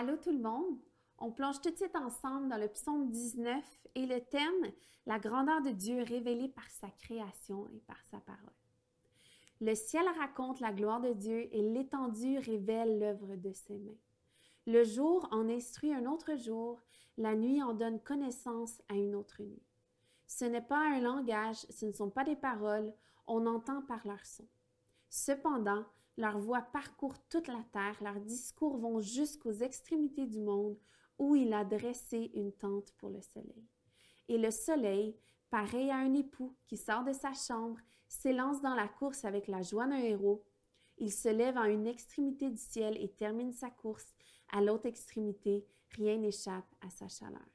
Allô tout le monde! On plonge tout de suite ensemble dans le psaume 19 et le thème La grandeur de Dieu révélée par sa création et par sa parole. Le ciel raconte la gloire de Dieu et l'étendue révèle l'œuvre de ses mains. Le jour en instruit un autre jour, la nuit en donne connaissance à une autre nuit. Ce n'est pas un langage, ce ne sont pas des paroles, on entend par leur son. Cependant, leur voix parcourt toute la terre, leurs discours vont jusqu'aux extrémités du monde où il a dressé une tente pour le soleil. Et le soleil, pareil à un époux qui sort de sa chambre, s'élance dans la course avec la joie d'un héros. Il se lève à une extrémité du ciel et termine sa course. À l'autre extrémité, rien n'échappe à sa chaleur.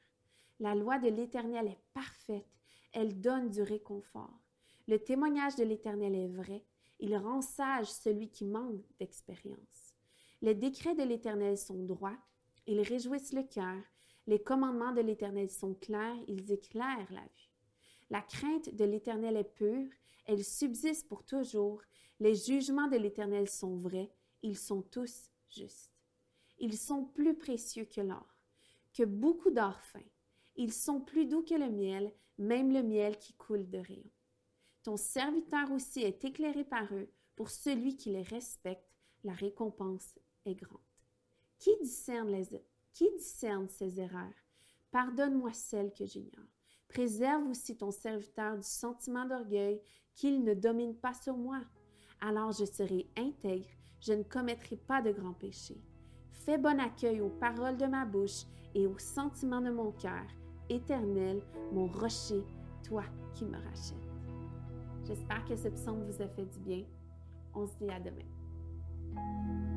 La loi de l'Éternel est parfaite, elle donne du réconfort. Le témoignage de l'Éternel est vrai, il rend sage celui qui manque d'expérience. Les décrets de l'Éternel sont droits, ils réjouissent le cœur. Les commandements de l'Éternel sont clairs, ils éclairent la vue. La crainte de l'Éternel est pure, elle subsiste pour toujours. Les jugements de l'Éternel sont vrais, ils sont tous justes. Ils sont plus précieux que l'or, que beaucoup d'or fin. Ils sont plus doux que le miel, même le miel qui coule de rayons. Ton serviteur aussi est éclairé par eux. Pour celui qui les respecte, la récompense est grande. Qui discerne, les, qui discerne ces erreurs? Pardonne-moi celles que j'ignore. Préserve aussi ton serviteur du sentiment d'orgueil, qu'il ne domine pas sur moi. Alors je serai intègre, je ne commettrai pas de grands péchés. Fais bon accueil aux paroles de ma bouche et aux sentiments de mon cœur. Éternel, mon rocher, toi qui me rachètes. J'espère que ce psaume vous a fait du bien. On se dit à demain.